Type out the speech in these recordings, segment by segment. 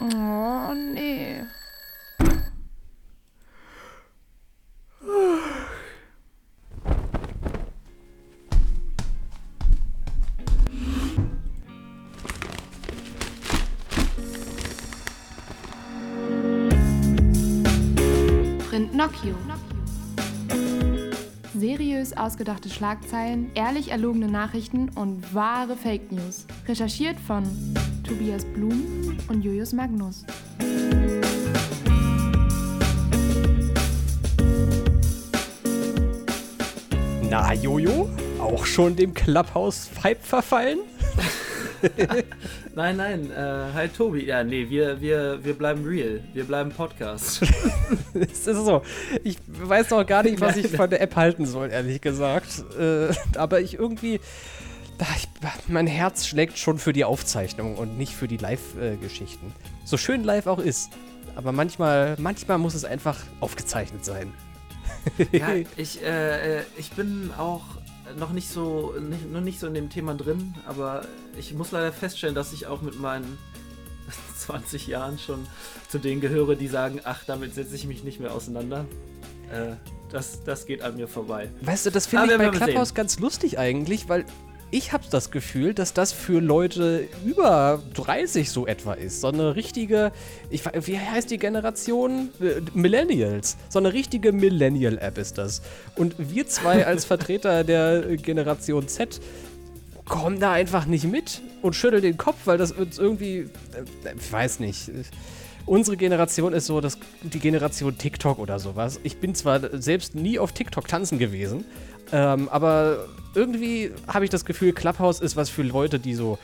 Oh, nee. Printnocchio. Seriös ausgedachte Schlagzeilen, ehrlich erlogene Nachrichten und wahre Fake News. Recherchiert von Tobias Blum und Julius Magnus. Na, Jojo? Auch schon dem Clubhouse-Pipe verfallen? nein, nein, äh, hi Tobi. Ja, nee, wir, wir, wir bleiben real. Wir bleiben Podcast. es ist so. Ich weiß noch gar nicht, was ich von der App halten soll, ehrlich gesagt. Äh, aber ich irgendwie. Ich, mein Herz schlägt schon für die Aufzeichnung und nicht für die Live-Geschichten. So schön live auch ist. Aber manchmal, manchmal muss es einfach aufgezeichnet sein. ja, ich, äh, äh ich bin auch noch nicht so, nicht, noch nicht so in dem Thema drin, aber ich muss leider feststellen, dass ich auch mit meinen 20 Jahren schon zu denen gehöre, die sagen, ach, damit setze ich mich nicht mehr auseinander. Äh, das, das geht an mir vorbei. Weißt du, das finde ich bei Clubhouse ganz lustig eigentlich, weil ich habe das Gefühl, dass das für Leute über 30 so etwa ist. So eine richtige, ich, wie heißt die Generation? Äh, Millennials. So eine richtige Millennial-App ist das. Und wir zwei als Vertreter der Generation Z kommen da einfach nicht mit und schütteln den Kopf, weil das uns irgendwie, äh, ich weiß nicht. Unsere Generation ist so dass die Generation TikTok oder sowas. Ich bin zwar selbst nie auf TikTok tanzen gewesen, ähm, aber irgendwie habe ich das Gefühl, Clubhouse ist was für Leute, die so,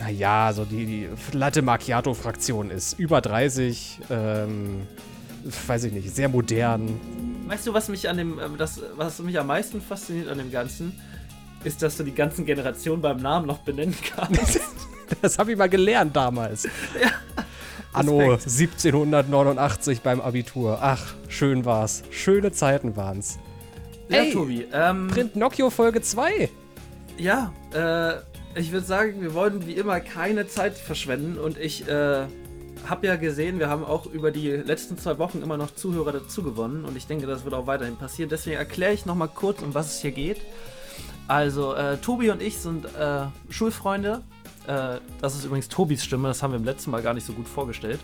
naja, so die, die Latte Macchiato-Fraktion ist. Über 30, ähm, weiß ich nicht, sehr modern. Weißt du, was mich an dem, ähm, das, was mich am meisten fasziniert an dem Ganzen, ist, dass du die ganzen Generationen beim Namen noch benennen kannst. das habe ich mal gelernt damals. Ja. Anno 1789 beim Abitur. Ach, schön war's. Schöne Zeiten waren's. Ja, Ey, Tobi. Ähm, Print Nokia Folge 2. Ja, äh, ich würde sagen, wir wollen wie immer keine Zeit verschwenden und ich äh, habe ja gesehen, wir haben auch über die letzten zwei Wochen immer noch Zuhörer dazu gewonnen und ich denke, das wird auch weiterhin passieren. Deswegen erkläre ich nochmal kurz, um was es hier geht. Also, äh, Tobi und ich sind äh, Schulfreunde. Äh, das ist übrigens Tobis Stimme, das haben wir im letzten Mal gar nicht so gut vorgestellt.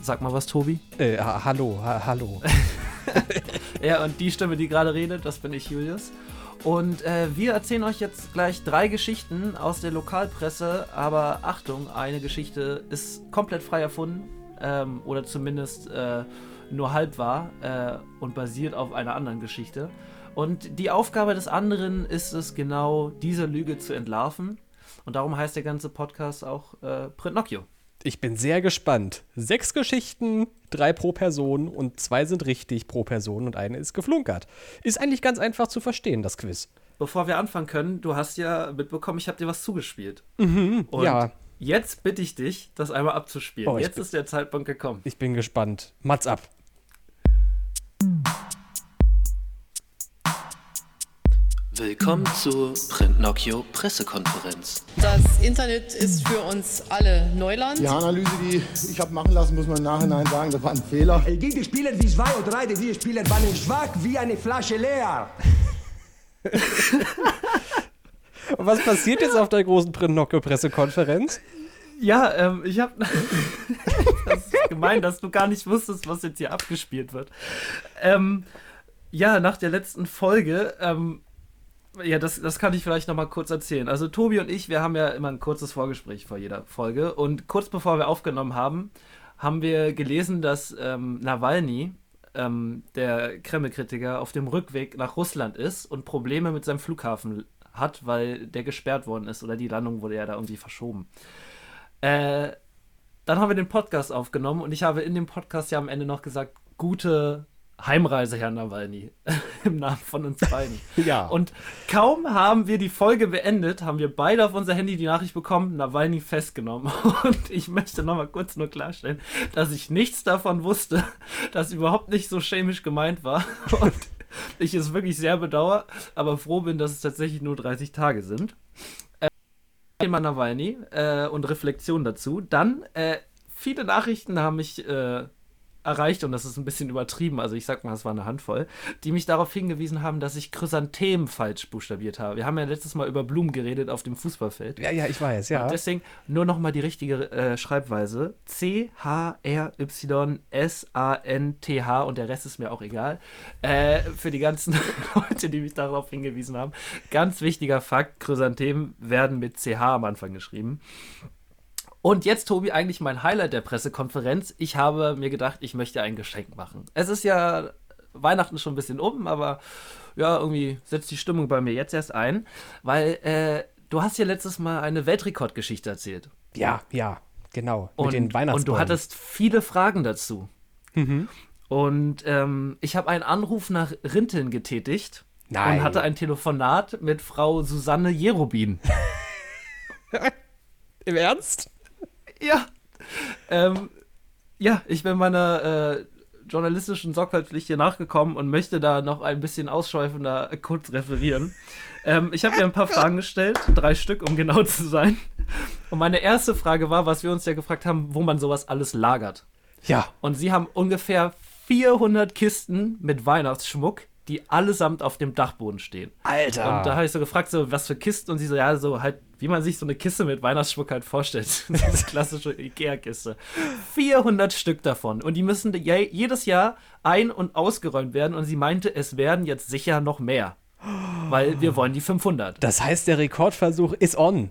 Sag mal was, Tobi. Äh, hallo, ha hallo. ja, und die Stimme, die gerade redet, das bin ich, Julius. Und äh, wir erzählen euch jetzt gleich drei Geschichten aus der Lokalpresse. Aber Achtung, eine Geschichte ist komplett frei erfunden. Ähm, oder zumindest äh, nur halb wahr äh, und basiert auf einer anderen Geschichte. Und die Aufgabe des anderen ist es genau, diese Lüge zu entlarven. Und darum heißt der ganze Podcast auch äh, Printnocchio. Ich bin sehr gespannt. Sechs Geschichten, drei pro Person und zwei sind richtig pro Person und eine ist geflunkert. Ist eigentlich ganz einfach zu verstehen, das Quiz. Bevor wir anfangen können, du hast ja mitbekommen, ich habe dir was zugespielt. Mhm, und ja. Jetzt bitte ich dich, das einmal abzuspielen. Oh, jetzt bin, ist der Zeitpunkt gekommen. Ich bin gespannt. Mats ab. Willkommen zur Printnocchio Pressekonferenz. Das Internet ist für uns alle Neuland. Die Analyse, die ich habe machen lassen, muss man im Nachhinein sagen, das war ein Fehler. Die Spieler, die zwei oder drei, die Spieler waren schwach wie eine Flasche leer. Und was passiert jetzt auf der großen Printnocchio Pressekonferenz? Ja, ähm, ich habe. das ist gemein, dass du gar nicht wusstest, was jetzt hier abgespielt wird. Ähm, ja, nach der letzten Folge ähm, ja, das, das kann ich vielleicht noch mal kurz erzählen. Also Tobi und ich, wir haben ja immer ein kurzes Vorgespräch vor jeder Folge. Und kurz bevor wir aufgenommen haben, haben wir gelesen, dass ähm, Nawalny, ähm, der Kreml-Kritiker, auf dem Rückweg nach Russland ist und Probleme mit seinem Flughafen hat, weil der gesperrt worden ist oder die Landung wurde ja da irgendwie verschoben. Äh, dann haben wir den Podcast aufgenommen und ich habe in dem Podcast ja am Ende noch gesagt, gute Heimreise, Herr Nawalny, im Namen von uns beiden. ja. Und kaum haben wir die Folge beendet, haben wir beide auf unser Handy die Nachricht bekommen, Nawalny festgenommen. Und ich möchte nochmal kurz nur klarstellen, dass ich nichts davon wusste, dass überhaupt nicht so chemisch gemeint war. Und ich es wirklich sehr bedauere, aber froh bin, dass es tatsächlich nur 30 Tage sind. Äh, Thema Nawalny äh, und Reflexion dazu. Dann äh, viele Nachrichten haben mich äh, erreicht, und das ist ein bisschen übertrieben, also ich sag mal, es war eine Handvoll, die mich darauf hingewiesen haben, dass ich Chrysanthemen falsch buchstabiert habe. Wir haben ja letztes Mal über Blumen geredet auf dem Fußballfeld. Ja, ja, ich weiß, ja. Und deswegen nur nochmal die richtige äh, Schreibweise. C-H-R-Y-S-A-N-T-H und der Rest ist mir auch egal. Äh, für die ganzen Leute, die mich darauf hingewiesen haben. Ganz wichtiger Fakt, Chrysanthemen werden mit CH am Anfang geschrieben. Und jetzt, Tobi, eigentlich mein Highlight der Pressekonferenz. Ich habe mir gedacht, ich möchte ein Geschenk machen. Es ist ja Weihnachten schon ein bisschen um, aber ja, irgendwie setzt die Stimmung bei mir jetzt erst ein, weil äh, du hast ja letztes Mal eine Weltrekordgeschichte erzählt. Ja, ja, genau. Und, mit den Weihnachtsbäumen. Und du hattest viele Fragen dazu. Mhm. Und ähm, ich habe einen Anruf nach Rinteln getätigt Nein. und hatte ein Telefonat mit Frau Susanne Jerobin. Im Ernst? Ja. Ähm, ja, ich bin meiner äh, journalistischen Sorgfaltspflicht hier nachgekommen und möchte da noch ein bisschen ausschweifender kurz referieren. Ähm, ich habe ihr ein paar Fragen gestellt, drei Stück, um genau zu sein. Und meine erste Frage war, was wir uns ja gefragt haben, wo man sowas alles lagert. Ja. Und sie haben ungefähr 400 Kisten mit Weihnachtsschmuck die allesamt auf dem Dachboden stehen. Alter! Und da habe ich so gefragt, so, was für Kisten? Und sie so, ja, so halt, wie man sich so eine Kiste mit Weihnachtsschmuck halt vorstellt. Diese klassische Ikea-Kiste. 400 Stück davon. Und die müssen jedes Jahr ein- und ausgeräumt werden. Und sie meinte, es werden jetzt sicher noch mehr. Weil wir wollen die 500. Das heißt, der Rekordversuch ist on.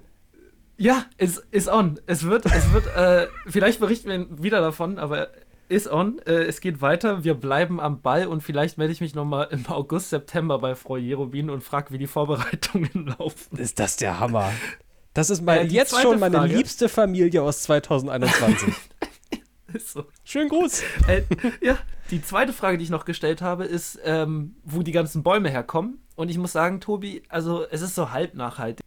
Ja, ist, ist on. Es wird, es wird, äh, vielleicht berichten wir wieder davon, aber ist on. Äh, es geht weiter. Wir bleiben am Ball und vielleicht melde ich mich nochmal im August, September bei Frau Jerobin und frage, wie die Vorbereitungen laufen. Ist das der Hammer? Das ist mal äh, jetzt schon meine Frage. liebste Familie aus 2021. ist so. Schönen Gruß. Äh, ja, die zweite Frage, die ich noch gestellt habe, ist, ähm, wo die ganzen Bäume herkommen. Und ich muss sagen, Tobi, also es ist so halb nachhaltig.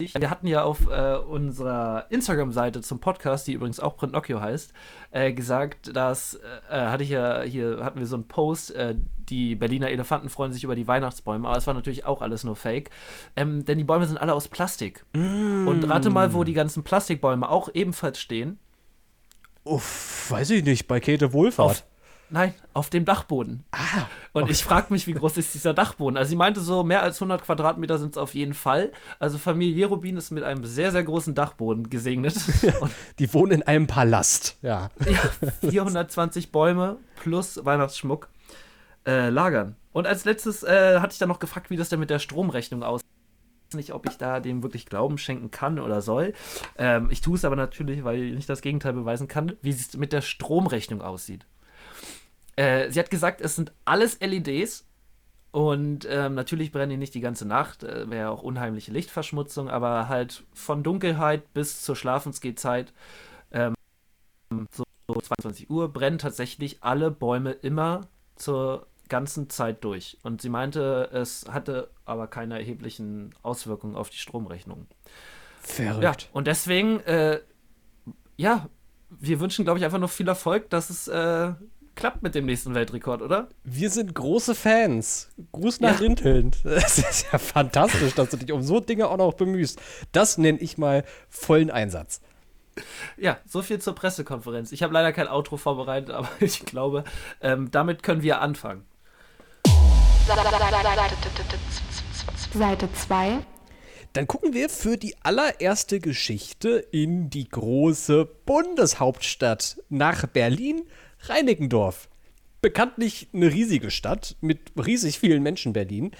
Wir hatten ja auf äh, unserer Instagram-Seite zum Podcast, die übrigens auch Printnocchio heißt, äh, gesagt, dass äh, äh, hatte ich ja hier hatten wir so einen Post, äh, die Berliner Elefanten freuen sich über die Weihnachtsbäume, aber es war natürlich auch alles nur Fake, ähm, denn die Bäume sind alle aus Plastik. Mm. Und rate mal, wo die ganzen Plastikbäume auch ebenfalls stehen. Uff, weiß ich nicht, bei Käthe Wohlfahrt. Auf, Nein, auf dem Dachboden. Ah, und okay. ich frage mich, wie groß ist dieser Dachboden? Also sie meinte so, mehr als 100 Quadratmeter sind es auf jeden Fall. Also Familie Jerubin ist mit einem sehr, sehr großen Dachboden gesegnet. Die wohnen in einem Palast. Ja. ja 420 Bäume plus Weihnachtsschmuck äh, lagern. Und als letztes äh, hatte ich dann noch gefragt, wie das denn mit der Stromrechnung aussieht nicht, ob ich da dem wirklich Glauben schenken kann oder soll. Ähm, ich tue es aber natürlich, weil ich nicht das Gegenteil beweisen kann, wie es mit der Stromrechnung aussieht. Äh, sie hat gesagt, es sind alles LEDs. Und ähm, natürlich brennen die nicht die ganze Nacht, äh, wäre auch unheimliche Lichtverschmutzung, aber halt von Dunkelheit bis zur Schlafensgehzeit, ähm, so 22 Uhr, brennen tatsächlich alle Bäume immer zur ganzen Zeit durch. Und sie meinte, es hatte aber keine erheblichen Auswirkungen auf die Stromrechnung. Verrückt. Ja, und deswegen, äh, ja, wir wünschen, glaube ich, einfach nur viel Erfolg, dass es äh, klappt mit dem nächsten Weltrekord, oder? Wir sind große Fans. Gruß nach ja. Rinteln. Das ist ja fantastisch, dass du dich um so Dinge auch noch bemühst. Das nenne ich mal vollen Einsatz. Ja, so viel zur Pressekonferenz. Ich habe leider kein Outro vorbereitet, aber ich glaube, ähm, damit können wir anfangen. Seite 2. Dann gucken wir für die allererste Geschichte in die große Bundeshauptstadt nach Berlin Reinickendorf. Bekanntlich eine riesige Stadt mit riesig vielen Menschen Berlin.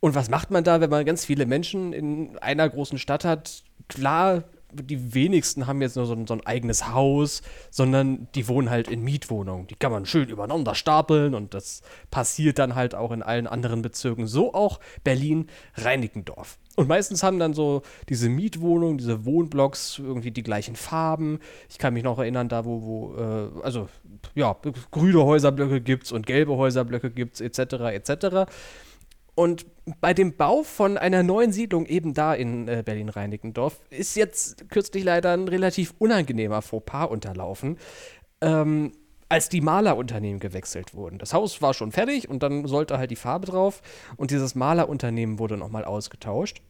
Und was macht man da, wenn man ganz viele Menschen in einer großen Stadt hat? Klar, die wenigsten haben jetzt nur so ein, so ein, eigenes Haus, sondern die wohnen halt in Mietwohnungen. Die kann man schön übereinander stapeln und das passiert dann halt auch in allen anderen Bezirken. So auch Berlin-Reinickendorf. Und meistens haben dann so diese Mietwohnungen, diese Wohnblocks irgendwie die gleichen Farben. Ich kann mich noch erinnern, da wo, wo äh, also ja, grüne Häuserblöcke gibt es und gelbe Häuserblöcke gibt es, etc., etc. Und bei dem Bau von einer neuen Siedlung eben da in äh, Berlin-Reinickendorf ist jetzt kürzlich leider ein relativ unangenehmer Fauxpas unterlaufen, ähm, als die Malerunternehmen gewechselt wurden. Das Haus war schon fertig und dann sollte halt die Farbe drauf und dieses Malerunternehmen wurde nochmal ausgetauscht.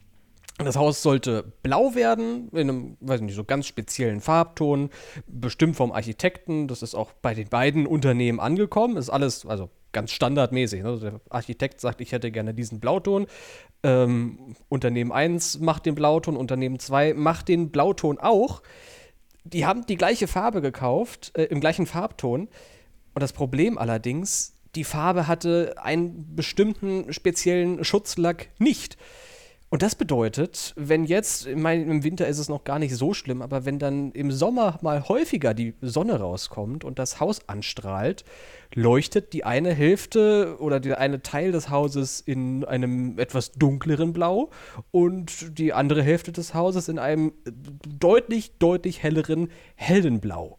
Das Haus sollte blau werden, in einem, weiß nicht, so ganz speziellen Farbton, bestimmt vom Architekten. Das ist auch bei den beiden Unternehmen angekommen. Ist alles, also ganz standardmäßig. Ne? Der Architekt sagt, ich hätte gerne diesen Blauton. Ähm, Unternehmen 1 macht den Blauton, Unternehmen 2 macht den Blauton auch. Die haben die gleiche Farbe gekauft, äh, im gleichen Farbton. Und das Problem allerdings, die Farbe hatte einen bestimmten speziellen Schutzlack nicht. Und das bedeutet, wenn jetzt, ich meine, im Winter ist es noch gar nicht so schlimm, aber wenn dann im Sommer mal häufiger die Sonne rauskommt und das Haus anstrahlt, leuchtet die eine Hälfte oder der eine Teil des Hauses in einem etwas dunkleren Blau und die andere Hälfte des Hauses in einem deutlich, deutlich helleren, hellen Blau.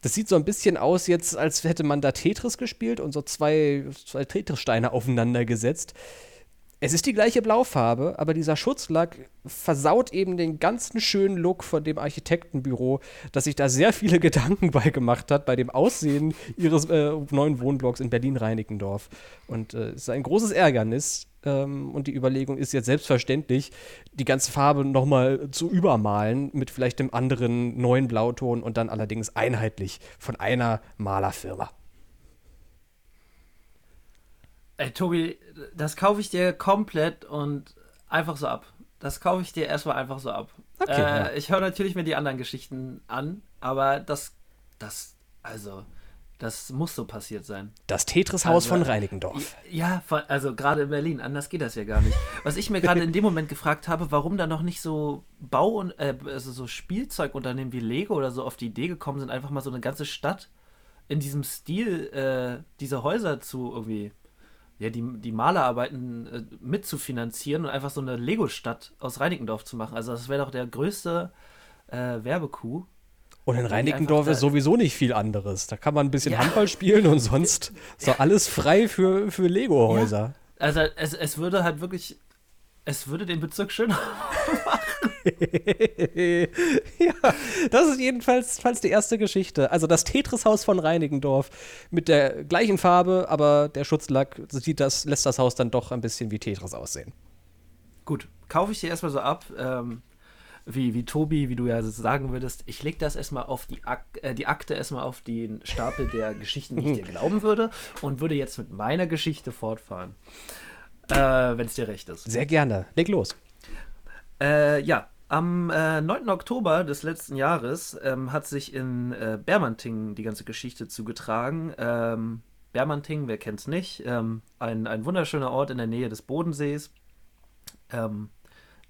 Das sieht so ein bisschen aus jetzt, als hätte man da Tetris gespielt und so zwei, zwei Tetris-Steine aufeinander gesetzt. Es ist die gleiche Blaufarbe, aber dieser Schutzlack versaut eben den ganzen schönen Look von dem Architektenbüro, das sich da sehr viele Gedanken bei gemacht hat bei dem Aussehen ihres äh, neuen Wohnblocks in Berlin-Reinickendorf. Und äh, es ist ein großes Ärgernis. Ähm, und die Überlegung ist jetzt selbstverständlich, die ganze Farbe nochmal zu übermalen mit vielleicht einem anderen neuen Blauton und dann allerdings einheitlich von einer Malerfirma. Ey, Tobi, das kaufe ich dir komplett und einfach so ab. Das kaufe ich dir erstmal einfach so ab. Okay, äh, ja. Ich höre natürlich mir die anderen Geschichten an, aber das, das, also, das muss so passiert sein. Das Tetris-Haus also, von Reinickendorf. Ja, also gerade in Berlin, anders geht das ja gar nicht. Was ich mir gerade in dem Moment gefragt habe, warum da noch nicht so Bau- und äh, also so Spielzeugunternehmen wie Lego oder so auf die Idee gekommen sind, einfach mal so eine ganze Stadt in diesem Stil äh, diese Häuser zu irgendwie ja, die, die Malerarbeiten äh, mitzufinanzieren und einfach so eine Lego-Stadt aus Reinickendorf zu machen. Also das wäre doch der größte äh, Werbecoup. Und in Reinickendorf ist sowieso nicht viel anderes. Da kann man ein bisschen ja. Handball spielen und sonst ist doch alles frei für, für Lego-Häuser. Ja. Also es, es würde halt wirklich, es würde den Bezirk schöner machen. ja, das ist jedenfalls falls die erste Geschichte. Also das Tetris-Haus von Reinickendorf mit der gleichen Farbe, aber der Schutzlack sieht das, lässt das Haus dann doch ein bisschen wie Tetris aussehen. Gut, kaufe ich dir erstmal so ab. Ähm, wie, wie Tobi, wie du ja sagen würdest, ich lege das erstmal auf die, Ak äh, die Akte erstmal auf den Stapel der Geschichten, die ich dir glauben würde und würde jetzt mit meiner Geschichte fortfahren. Äh, Wenn es dir recht ist. Sehr gerne. Leg los. Äh, ja, am äh, 9. Oktober des letzten Jahres ähm, hat sich in äh, Bermanting die ganze Geschichte zugetragen. Ähm, Bermanting, wer kennt es nicht? Ähm, ein, ein wunderschöner Ort in der Nähe des Bodensees. Ähm,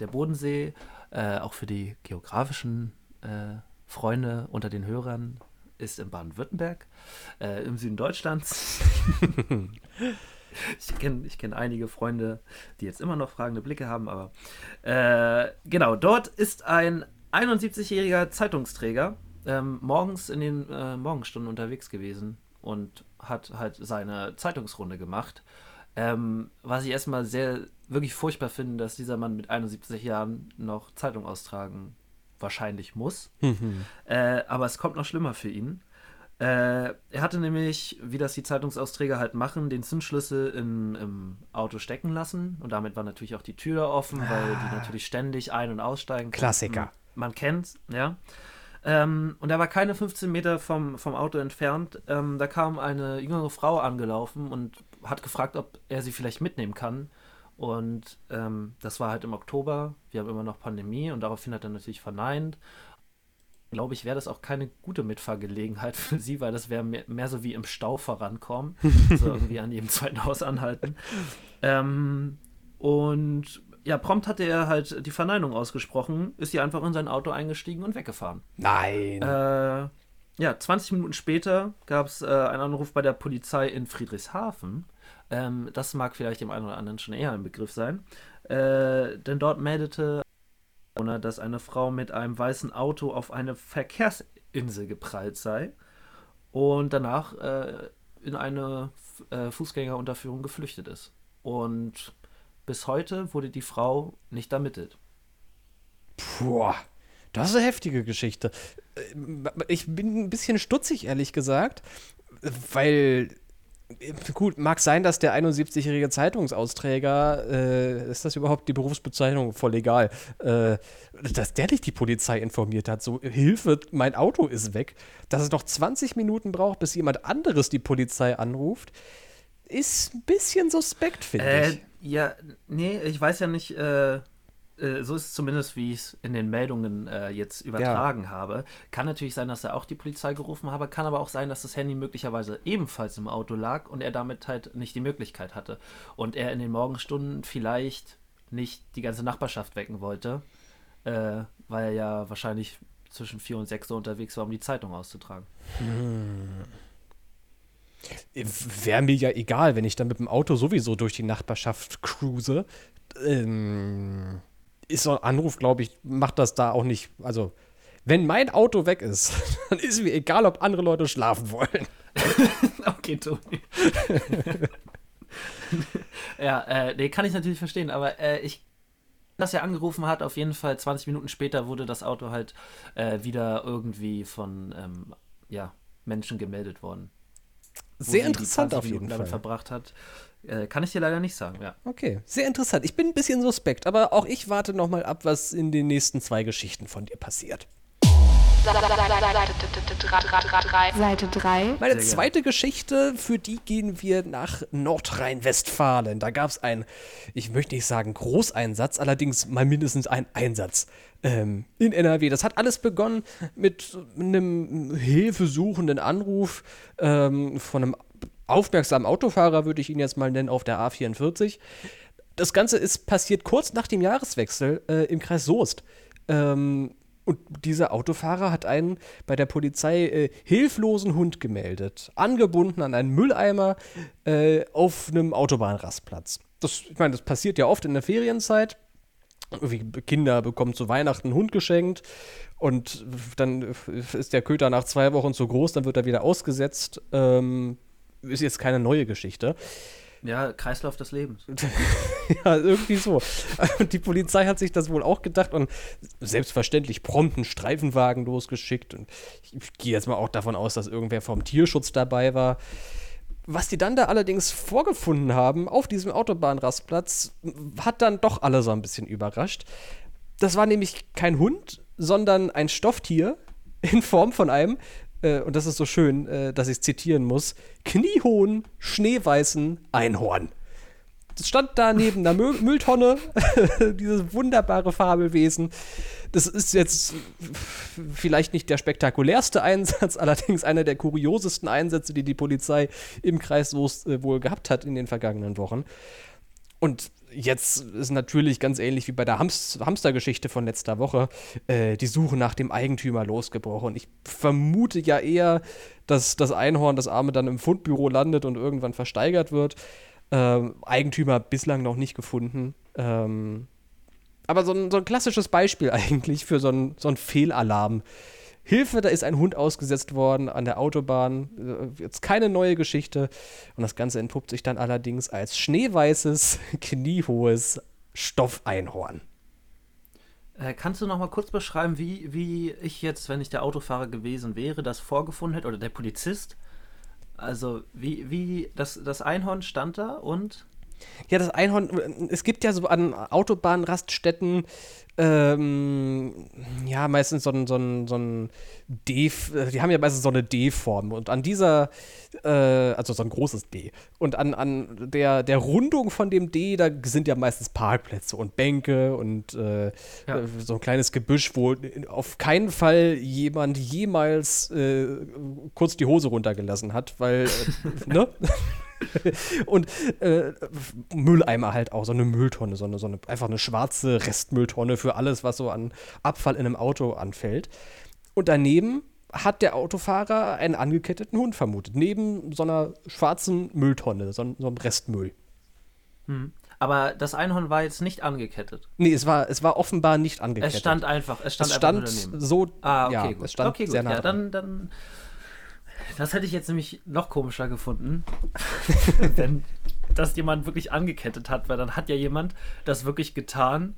der Bodensee, äh, auch für die geografischen äh, Freunde unter den Hörern, ist in Baden-Württemberg, äh, im Süden Deutschlands. ich kenne ich kenn einige Freunde, die jetzt immer noch fragende Blicke haben, aber äh, genau, dort ist ein 71-jähriger Zeitungsträger ähm, morgens in den äh, Morgenstunden unterwegs gewesen und hat halt seine Zeitungsrunde gemacht. Ähm, was ich erstmal sehr, wirklich furchtbar finde, dass dieser Mann mit 71 Jahren noch Zeitung austragen wahrscheinlich muss. Mhm. Äh, aber es kommt noch schlimmer für ihn. Äh, er hatte nämlich, wie das die Zeitungsausträger halt machen, den Zündschlüssel im, im Auto stecken lassen. Und damit war natürlich auch die Tür offen, ah. weil die natürlich ständig ein- und aussteigen. Klassiker. Man kennt's, ja. Ähm, und er war keine 15 Meter vom, vom Auto entfernt. Ähm, da kam eine jüngere Frau angelaufen und hat gefragt, ob er sie vielleicht mitnehmen kann. Und ähm, das war halt im Oktober. Wir haben immer noch Pandemie und daraufhin hat er natürlich verneint glaube ich, wäre das auch keine gute Mitfahrgelegenheit für sie, weil das wäre mehr, mehr, so wie im Stau vorankommen. so irgendwie an jedem zweiten Haus anhalten. Ähm, und ja, prompt hatte er halt die Verneinung ausgesprochen, ist hier einfach in sein Auto eingestiegen und weggefahren. Nein. Äh, ja, 20 Minuten später gab es äh, einen Anruf bei der Polizei in Friedrichshafen. Ähm, das mag vielleicht dem einen oder anderen schon eher ein Begriff sein. Äh, denn dort meldete dass eine Frau mit einem weißen Auto auf eine Verkehrsinsel geprallt sei und danach äh, in eine äh, Fußgängerunterführung geflüchtet ist. Und bis heute wurde die Frau nicht ermittelt. Puh, das ist eine heftige Geschichte. Äh, ich bin ein bisschen stutzig, ehrlich gesagt, weil Gut, mag sein, dass der 71-jährige Zeitungsausträger, äh, ist das überhaupt die Berufsbezeichnung? Voll egal. Äh, dass der nicht die Polizei informiert hat. So, Hilfe, mein Auto ist weg. Dass es noch 20 Minuten braucht, bis jemand anderes die Polizei anruft, ist ein bisschen suspekt, finde äh, ich. Ja, nee, ich weiß ja nicht, äh, so ist es zumindest, wie ich es in den Meldungen äh, jetzt übertragen ja. habe. Kann natürlich sein, dass er auch die Polizei gerufen habe, kann aber auch sein, dass das Handy möglicherweise ebenfalls im Auto lag und er damit halt nicht die Möglichkeit hatte. Und er in den Morgenstunden vielleicht nicht die ganze Nachbarschaft wecken wollte, äh, weil er ja wahrscheinlich zwischen 4 und 6 Uhr unterwegs war, um die Zeitung auszutragen. Hm. Wäre mir ja egal, wenn ich dann mit dem Auto sowieso durch die Nachbarschaft cruise. Ähm, ist so ein Anruf, glaube ich, macht das da auch nicht. Also, wenn mein Auto weg ist, dann ist mir egal, ob andere Leute schlafen wollen. okay, Toni. ja, äh, nee, kann ich natürlich verstehen, aber äh, ich dass er angerufen hat, auf jeden Fall 20 Minuten später wurde das Auto halt äh, wieder irgendwie von ähm, ja, Menschen gemeldet worden. Sehr interessant auf jeden Fall. verbracht hat. Äh, kann ich dir leider nicht sagen, ja. Okay, sehr interessant. Ich bin ein bisschen suspekt, aber auch ich warte noch mal ab, was in den nächsten zwei Geschichten von dir passiert. Seite 3. Meine zweite Geschichte, für die gehen wir nach Nordrhein-Westfalen. Da gab es einen, ich möchte nicht sagen Großeinsatz, allerdings mal mindestens einen Einsatz ähm, in NRW. Das hat alles begonnen mit einem hilfesuchenden Anruf ähm, von einem aufmerksamen Autofahrer, würde ich ihn jetzt mal nennen, auf der A44. Das Ganze ist passiert kurz nach dem Jahreswechsel äh, im Kreis Soest. Ähm, und dieser Autofahrer hat einen bei der Polizei äh, hilflosen Hund gemeldet, angebunden an einen Mülleimer äh, auf einem Autobahnrastplatz. Das, ich meine, das passiert ja oft in der Ferienzeit. Kinder bekommen zu Weihnachten einen Hund geschenkt und dann ist der Köter nach zwei Wochen zu groß, dann wird er wieder ausgesetzt. Ähm, ist jetzt keine neue Geschichte. Ja, Kreislauf des Lebens. ja, irgendwie so. Und die Polizei hat sich das wohl auch gedacht und selbstverständlich prompt einen Streifenwagen losgeschickt. Und ich gehe jetzt mal auch davon aus, dass irgendwer vom Tierschutz dabei war. Was die dann da allerdings vorgefunden haben auf diesem Autobahnrastplatz, hat dann doch alle so ein bisschen überrascht. Das war nämlich kein Hund, sondern ein Stofftier in Form von einem äh, und das ist so schön, äh, dass ich es zitieren muss, kniehohen, schneeweißen Einhorn. Das stand da neben der Mü Mülltonne, dieses wunderbare Fabelwesen. Das ist jetzt vielleicht nicht der spektakulärste Einsatz, allerdings einer der kuriosesten Einsätze, die die Polizei im Kreis Soest äh, wohl gehabt hat in den vergangenen Wochen. Und jetzt ist natürlich ganz ähnlich wie bei der Hamst Hamstergeschichte von letzter Woche äh, die Suche nach dem Eigentümer losgebrochen. Ich vermute ja eher, dass das Einhorn, das Arme, dann im Fundbüro landet und irgendwann versteigert wird. Ähm, Eigentümer bislang noch nicht gefunden. Ähm, aber so ein, so ein klassisches Beispiel eigentlich für so ein, so ein Fehlalarm Hilfe, da ist ein Hund ausgesetzt worden an der Autobahn. Äh, jetzt keine neue Geschichte. Und das Ganze entpuppt sich dann allerdings als schneeweißes, kniehohes Stoffeinhorn. Äh, kannst du noch mal kurz beschreiben, wie, wie ich jetzt, wenn ich der Autofahrer gewesen wäre, das vorgefunden hätte oder der Polizist? Also, wie, wie das, das Einhorn stand da und ja, das Einhorn, es gibt ja so an Autobahnraststätten, ähm, ja, meistens so ein, so ein, so ein D, die haben ja meistens so eine D-Form und an dieser, äh, also so ein großes D. Und an, an der, der Rundung von dem D, da sind ja meistens Parkplätze und Bänke und äh, ja. so ein kleines Gebüsch, wo auf keinen Fall jemand jemals äh, kurz die Hose runtergelassen hat, weil, äh, ne? und äh, Mülleimer halt auch, so eine Mülltonne, so eine, so eine, einfach eine schwarze Restmülltonne für alles, was so an Abfall in einem Auto anfällt. Und daneben hat der Autofahrer einen angeketteten Hund vermutet, neben so einer schwarzen Mülltonne, so, so einem Restmüll. Hm. Aber das Einhorn war jetzt nicht angekettet. Nee, es war, es war offenbar nicht angekettet. Es stand einfach, es stand, es stand einfach so. Ah, okay, ja, gut. Es stand okay, gut. Nah ja, dann, dann das hätte ich jetzt nämlich noch komischer gefunden, wenn das jemand wirklich angekettet hat, weil dann hat ja jemand das wirklich getan,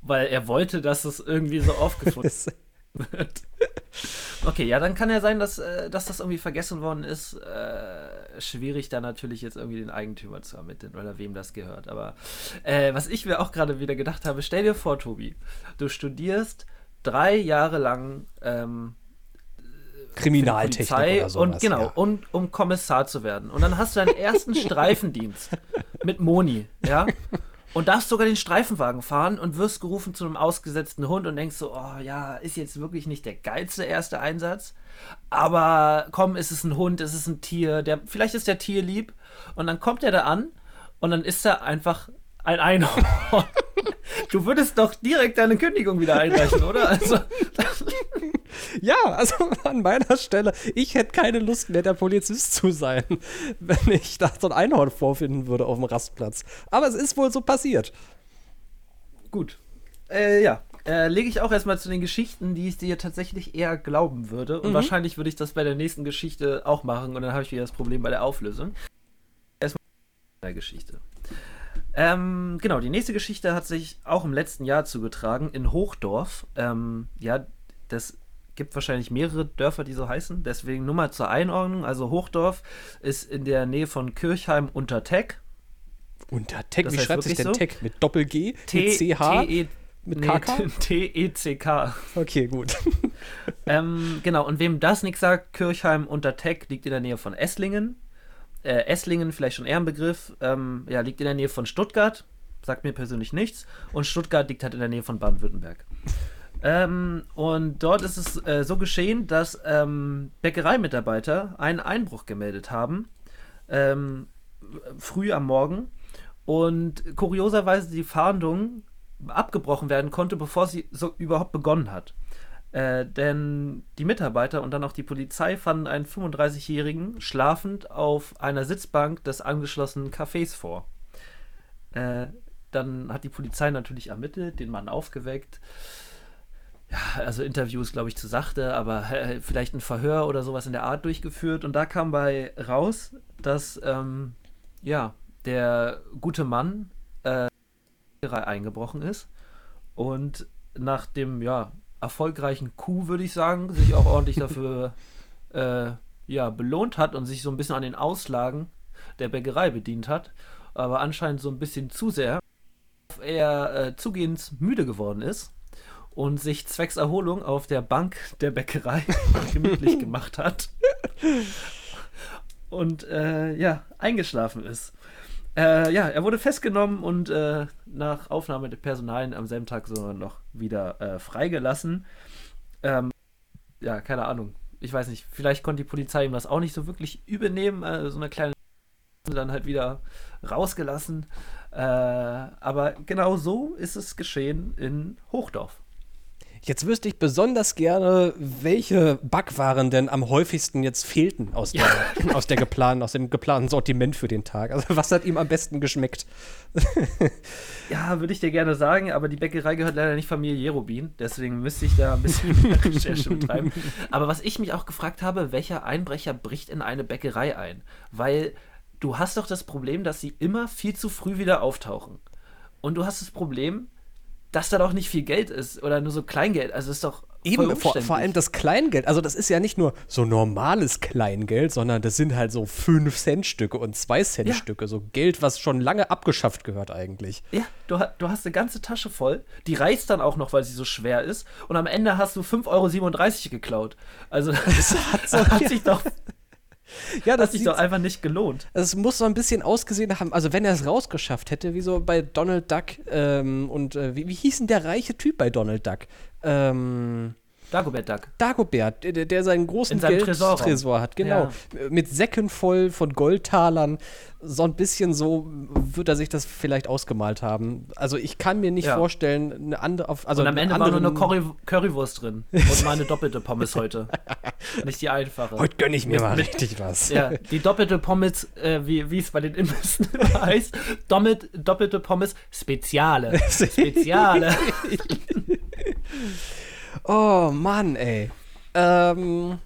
weil er wollte, dass es irgendwie so aufgefunden wird. Okay, ja, dann kann ja sein, dass, äh, dass das irgendwie vergessen worden ist. Äh, schwierig, da natürlich jetzt irgendwie den Eigentümer zu ermitteln oder wem das gehört. Aber äh, was ich mir auch gerade wieder gedacht habe, stell dir vor, Tobi, du studierst drei Jahre lang ähm, Kriminaltechnik Polizei oder sowas. und genau, ja. und um Kommissar zu werden. Und dann hast du deinen ersten Streifendienst mit Moni, ja? Und darfst sogar den Streifenwagen fahren und wirst gerufen zu einem ausgesetzten Hund und denkst so, oh ja, ist jetzt wirklich nicht der geilste erste Einsatz. Aber komm, ist es ein Hund, ist es ein Tier, der, vielleicht ist der Tier lieb. Und dann kommt er da an und dann ist er einfach ein Einhorn. Du würdest doch direkt deine Kündigung wieder einreichen, oder? Also, Ja, also an meiner Stelle, ich hätte keine Lust mehr, der Polizist zu sein, wenn ich da so ein Einhorn vorfinden würde auf dem Rastplatz. Aber es ist wohl so passiert. Gut. Äh, ja. Äh, lege ich auch erstmal zu den Geschichten, die ich dir tatsächlich eher glauben würde. Und wahrscheinlich würde ich das bei der nächsten Geschichte auch machen und dann habe ich wieder das Problem bei der Auflösung. Erstmal der Geschichte. Ähm, genau, die nächste Geschichte hat sich auch im letzten Jahr zugetragen in Hochdorf. Ähm, ja, das gibt wahrscheinlich mehrere Dörfer, die so heißen. Deswegen nur mal zur Einordnung. Also Hochdorf ist in der Nähe von Kirchheim unter Teck. Unter Tech, Das wie schreibt sich denn wirklich Tech? Mit Doppel-G? T Mit CH? T E Mit nee? T-E-C-K. Okay, gut. ähm, genau, und wem das nichts sagt, Kirchheim unter Teck liegt in der Nähe von Esslingen. Äh, Esslingen, vielleicht schon eher ein Begriff, ähm, ja, liegt in der Nähe von Stuttgart. Sagt mir persönlich nichts. Und Stuttgart liegt halt in der Nähe von Baden-Württemberg. Ähm, und dort ist es äh, so geschehen, dass ähm, Bäckereimitarbeiter einen Einbruch gemeldet haben. Ähm, früh am Morgen. Und kurioserweise die Fahndung abgebrochen werden konnte, bevor sie so überhaupt begonnen hat. Äh, denn die Mitarbeiter und dann auch die Polizei fanden einen 35-Jährigen schlafend auf einer Sitzbank des angeschlossenen Cafés vor. Äh, dann hat die Polizei natürlich ermittelt, den Mann aufgeweckt. Ja, also Interviews, glaube ich, zu sachte, aber äh, vielleicht ein Verhör oder sowas in der Art durchgeführt. Und da kam bei raus, dass ähm, ja, der gute Mann äh, eingebrochen ist und nach dem ja, erfolgreichen Coup, würde ich sagen, sich auch ordentlich dafür äh, ja, belohnt hat und sich so ein bisschen an den Auslagen der Bäckerei bedient hat, aber anscheinend so ein bisschen zu sehr er äh, zugehends müde geworden ist und sich zwecks Erholung auf der Bank der Bäckerei gemütlich gemacht hat und äh, ja, eingeschlafen ist. Äh, ja, er wurde festgenommen und äh, nach Aufnahme der Personalien am selben Tag so noch wieder äh, freigelassen. Ähm, ja, keine Ahnung. Ich weiß nicht, vielleicht konnte die Polizei ihm das auch nicht so wirklich übernehmen. Äh, so eine kleine dann halt wieder rausgelassen. Äh, aber genau so ist es geschehen in Hochdorf. Jetzt wüsste ich besonders gerne, welche Backwaren denn am häufigsten jetzt fehlten aus, der, aus, der geplanten, aus dem geplanten Sortiment für den Tag. Also was hat ihm am besten geschmeckt? Ja, würde ich dir gerne sagen, aber die Bäckerei gehört leider nicht Familie Jerubin, deswegen müsste ich da ein bisschen mehr Recherche betreiben. Aber was ich mich auch gefragt habe, welcher Einbrecher bricht in eine Bäckerei ein? Weil du hast doch das Problem, dass sie immer viel zu früh wieder auftauchen. Und du hast das Problem, dass da doch nicht viel Geld ist oder nur so Kleingeld. Also ist doch Eben, vor, vor allem das Kleingeld. Also, das ist ja nicht nur so normales Kleingeld, sondern das sind halt so 5-Cent-Stücke und 2-Cent-Stücke. So Geld, was schon lange abgeschafft gehört, eigentlich. Ja, du, du hast eine ganze Tasche voll, die reißt dann auch noch, weil sie so schwer ist. Und am Ende hast du 5,37 Euro geklaut. Also das hat, so- hat sich doch, Ja, hat sich doch einfach nicht gelohnt. Es muss so ein bisschen ausgesehen haben, also wenn er es rausgeschafft hätte, wie so bei Donald Duck ähm, und äh, wie, wie hieß denn der reiche Typ bei Donald Duck? Ähm, Dagobert Duck. Dagobert, der, der seinen großen Geldtresor Tresorraum. hat, genau. Mit Säcken voll von Goldtalern. So ein bisschen so wird er sich das vielleicht ausgemalt haben. Also ich kann mir nicht Ja. vorstellen, eine andere also Und am Ende war nur eine Curry, Currywurst drin. Und meine doppelte Pommes heute. Nicht die einfache. Heute gönne ich mir Mit- mal richtig was. Ja, die doppelte Pommes, äh, wie es bei den Imbissen immer heißt, doppelt, doppelte Pommes Speziale. Speziale. Oh Mann, ey. Ähm,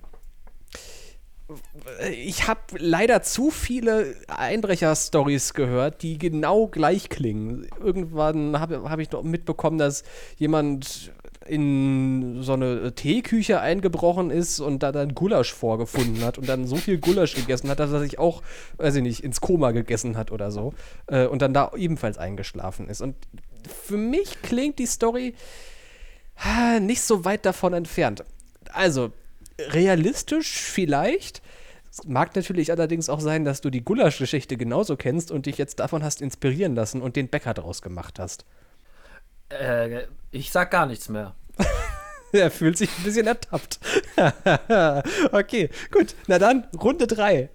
ich habe leider zu viele Einbrecher-Stories gehört, die genau gleich klingen. Irgendwann habe hab ich doch mitbekommen, dass jemand in so eine Teeküche eingebrochen ist und da dann Gulasch vorgefunden hat und dann so viel Gulasch gegessen hat, dass er sich auch, weiß ich nicht, ins Koma gegessen hat oder so äh, und dann da ebenfalls eingeschlafen ist. Und für mich klingt die Story nicht so weit davon entfernt. Also, realistisch vielleicht. Es mag natürlich allerdings auch sein, dass du die Gulasch-Geschichte genauso kennst und dich jetzt davon hast inspirieren lassen und den Bäcker draus gemacht hast. Äh, ich sag gar nichts mehr. er fühlt sich ein bisschen ertappt. okay, gut. Na dann, Runde 3.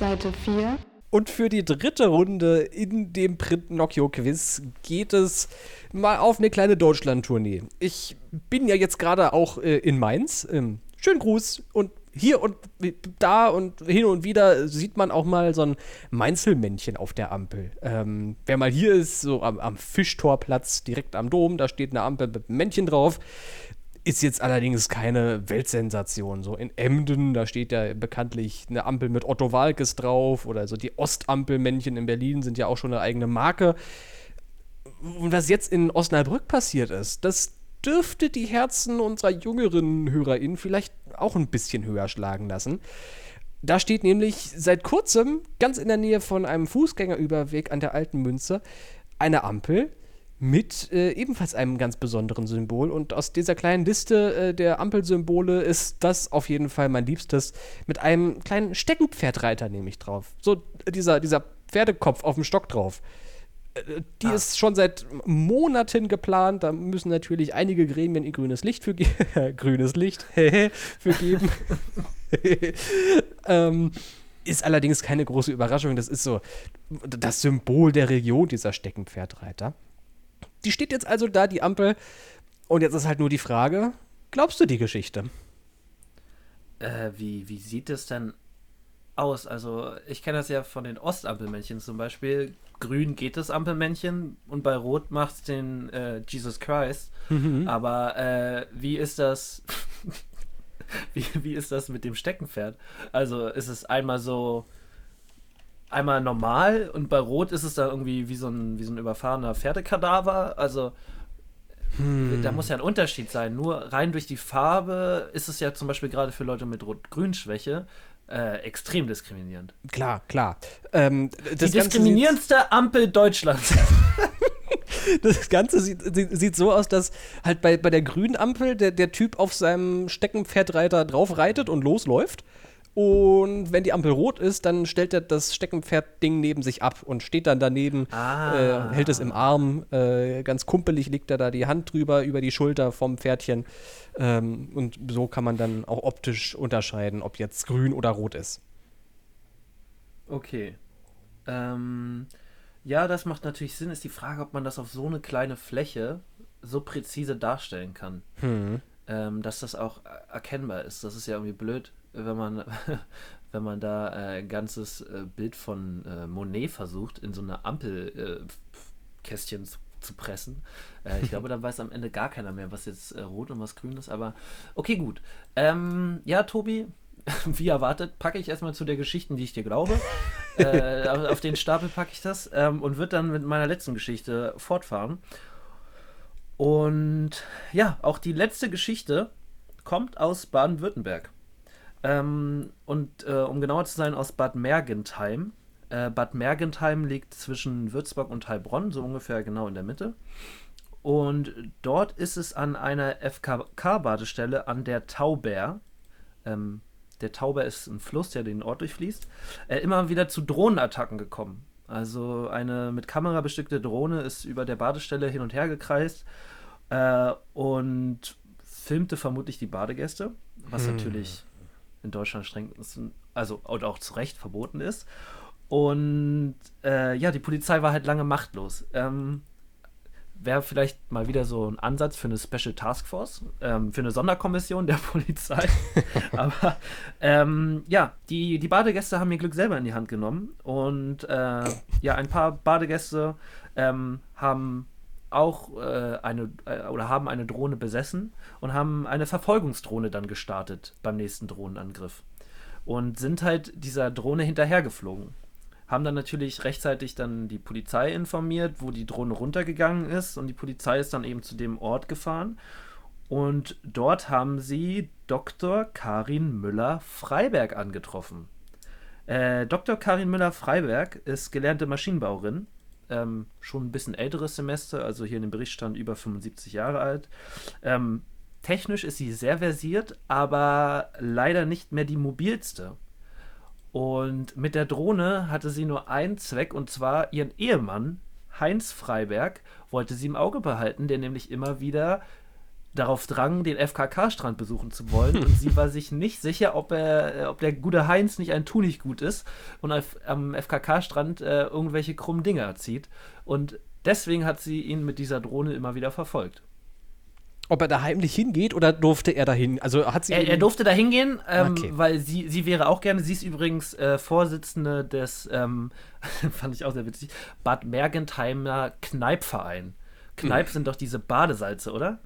Seite 4. Und für die dritte Runde in dem Print Nocchio Quiz geht es mal auf eine kleine Deutschland-Tournee. Ich bin ja jetzt gerade auch äh, in Mainz. Ähm, schönen Gruß und hier und da und hin und wieder sieht man auch mal so ein Mainzelmännchen auf der Ampel. Ähm, wer mal hier ist, so am, am Fischtorplatz direkt am Dom, da steht eine Ampel mit einem Männchen drauf. Ist jetzt allerdings keine Weltsensation. So in Emden, da steht ja bekanntlich eine Ampel mit Otto Walkes drauf oder so die Ostampelmännchen in Berlin sind ja auch schon eine eigene Marke. Und was jetzt in Osnabrück passiert ist, das dürfte die Herzen unserer jüngeren HörerInnen vielleicht auch ein bisschen höher schlagen lassen. Da steht nämlich seit kurzem ganz in der Nähe von einem Fußgängerüberweg an der Alten Münze eine Ampel mit äh, ebenfalls einem ganz besonderen Symbol. Und aus dieser kleinen Liste äh, der Ampelsymbole ist das auf jeden Fall mein Liebstes. Mit einem kleinen Steckenpferdreiter nämlich drauf. So dieser, dieser Pferdekopf auf dem Stock drauf. Äh, die ah. ist schon seit Monaten geplant. Da müssen natürlich einige Gremien ihr grünes Licht für grünes Licht für geben. ähm, ist allerdings keine große Überraschung. Das ist so das Symbol der Region, dieser Steckenpferdreiter. Die steht jetzt also da, die Ampel. Und jetzt ist halt nur die Frage: Glaubst du die Geschichte? Äh, wie, wie sieht es denn aus? Also, ich kenne das ja von den Ostampelmännchen zum Beispiel. Grün geht das Ampelmännchen und bei Rot macht es den äh, Jesus Christ. Mhm. Aber äh, wie ist das? wie, wie ist das mit dem Steckenpferd? Also, ist es einmal so einmal normal und bei Rot ist es dann irgendwie wie so ein, wie so ein überfahrener Pferdekadaver. Also hm. da muss ja ein Unterschied sein. Nur rein durch die Farbe ist es ja zum Beispiel gerade für Leute mit Rot-Grün-Schwäche äh, extrem diskriminierend. Klar, klar. Ähm, die diskriminierendste Ampel Deutschlands. das Ganze sieht, sieht, so aus, dass halt bei, bei der grünen Ampel der, der Typ auf seinem Steckenpferdreiter drauf reitet und losläuft. Und wenn die Ampel rot ist, dann stellt er das Steckenpferd-Ding neben sich ab und steht dann daneben, ah. äh, hält es im Arm. Äh, ganz kumpelig liegt er da die Hand drüber, über die Schulter vom Pferdchen. Ähm, und so kann man dann auch optisch unterscheiden, ob jetzt grün oder rot ist. Okay. Ähm, ja, das macht natürlich Sinn. Ist die Frage, ob man das auf so eine kleine Fläche so präzise darstellen kann. Hm. Ähm, dass das auch erkennbar ist. Das ist ja irgendwie blöd wenn man, wenn man da äh, ein ganzes äh, Bild von äh, Monet versucht, in so eine Ampelkästchen äh, zu, zu, pressen. Äh, ich glaube, dann weiß am Ende gar keiner mehr, was jetzt äh, rot und was grün ist. Aber okay, gut. Ähm, ja, Tobi, wie erwartet, packe ich erstmal zu der Geschichte, die ich dir glaube. auf den Stapel packe ich das ähm, und wird dann mit meiner letzten Geschichte fortfahren. Und ja, auch die letzte Geschichte kommt aus Baden-Württemberg. Ähm, und äh, um genauer zu sein, aus Bad Mergentheim. Äh, Bad Mergentheim liegt zwischen Würzburg und Heilbronn, so ungefähr genau in der Mitte. Und dort ist es an einer FKK-Badestelle an der Tauber, ähm, der Tauber ist ein Fluss, der den Ort durchfließt, äh, immer wieder zu Drohnenattacken gekommen. Also eine mit Kamera bestückte Drohne ist über der Badestelle hin und her gekreist äh, und filmte vermutlich die Badegäste, was hm. natürlich in Deutschland streng, also und auch zu Recht verboten ist. Und äh, ja, die Polizei war halt lange machtlos. Ähm, Wäre vielleicht mal wieder so ein Ansatz für eine Special Task Force, ähm, für eine Sonderkommission der Polizei. Aber ähm, ja, die, die Badegäste haben ihr Glück selber in die Hand genommen. Und äh, ja, ein paar Badegäste ähm, haben auch äh, eine äh, oder haben eine Drohne besessen und haben eine Verfolgungsdrohne dann gestartet beim nächsten Drohnenangriff und sind halt dieser Drohne hinterhergeflogen. haben dann natürlich rechtzeitig dann die Polizei informiert, wo die Drohne runtergegangen ist und die Polizei ist dann eben zu dem Ort gefahren und dort haben sie Dr. Karin Müller-Freiberg angetroffen. Äh, Dr. Karin Müller-Freiberg ist gelernte Maschinenbauerin, ähm, schon ein bisschen älteres Semester, also hier in dem Bericht stand über 75 Jahre alt. Ähm, technisch ist sie sehr versiert, aber leider nicht mehr die mobilste. Und mit der Drohne hatte sie nur einen Zweck, und zwar ihren Ehemann, Heinz Freiberg, wollte sie im Auge behalten, der nämlich immer wieder darauf drang, den FKK-Strand besuchen zu wollen. Und sie war sich nicht sicher, ob, er, ob der gute Heinz nicht ein Tu gut ist und auf, am FKK-Strand äh, irgendwelche krummen Dinger zieht. Und deswegen hat sie ihn mit dieser Drohne immer wieder verfolgt. Ob er da heimlich hingeht oder durfte er dahin? Also hat sie er, er durfte da hingehen, ähm, okay. weil sie, sie wäre auch gerne. Sie ist übrigens äh, Vorsitzende des, ähm, fand ich auch sehr witzig, Bad Mergentheimer Kneipverein. Kneip hm. sind doch diese Badesalze, oder?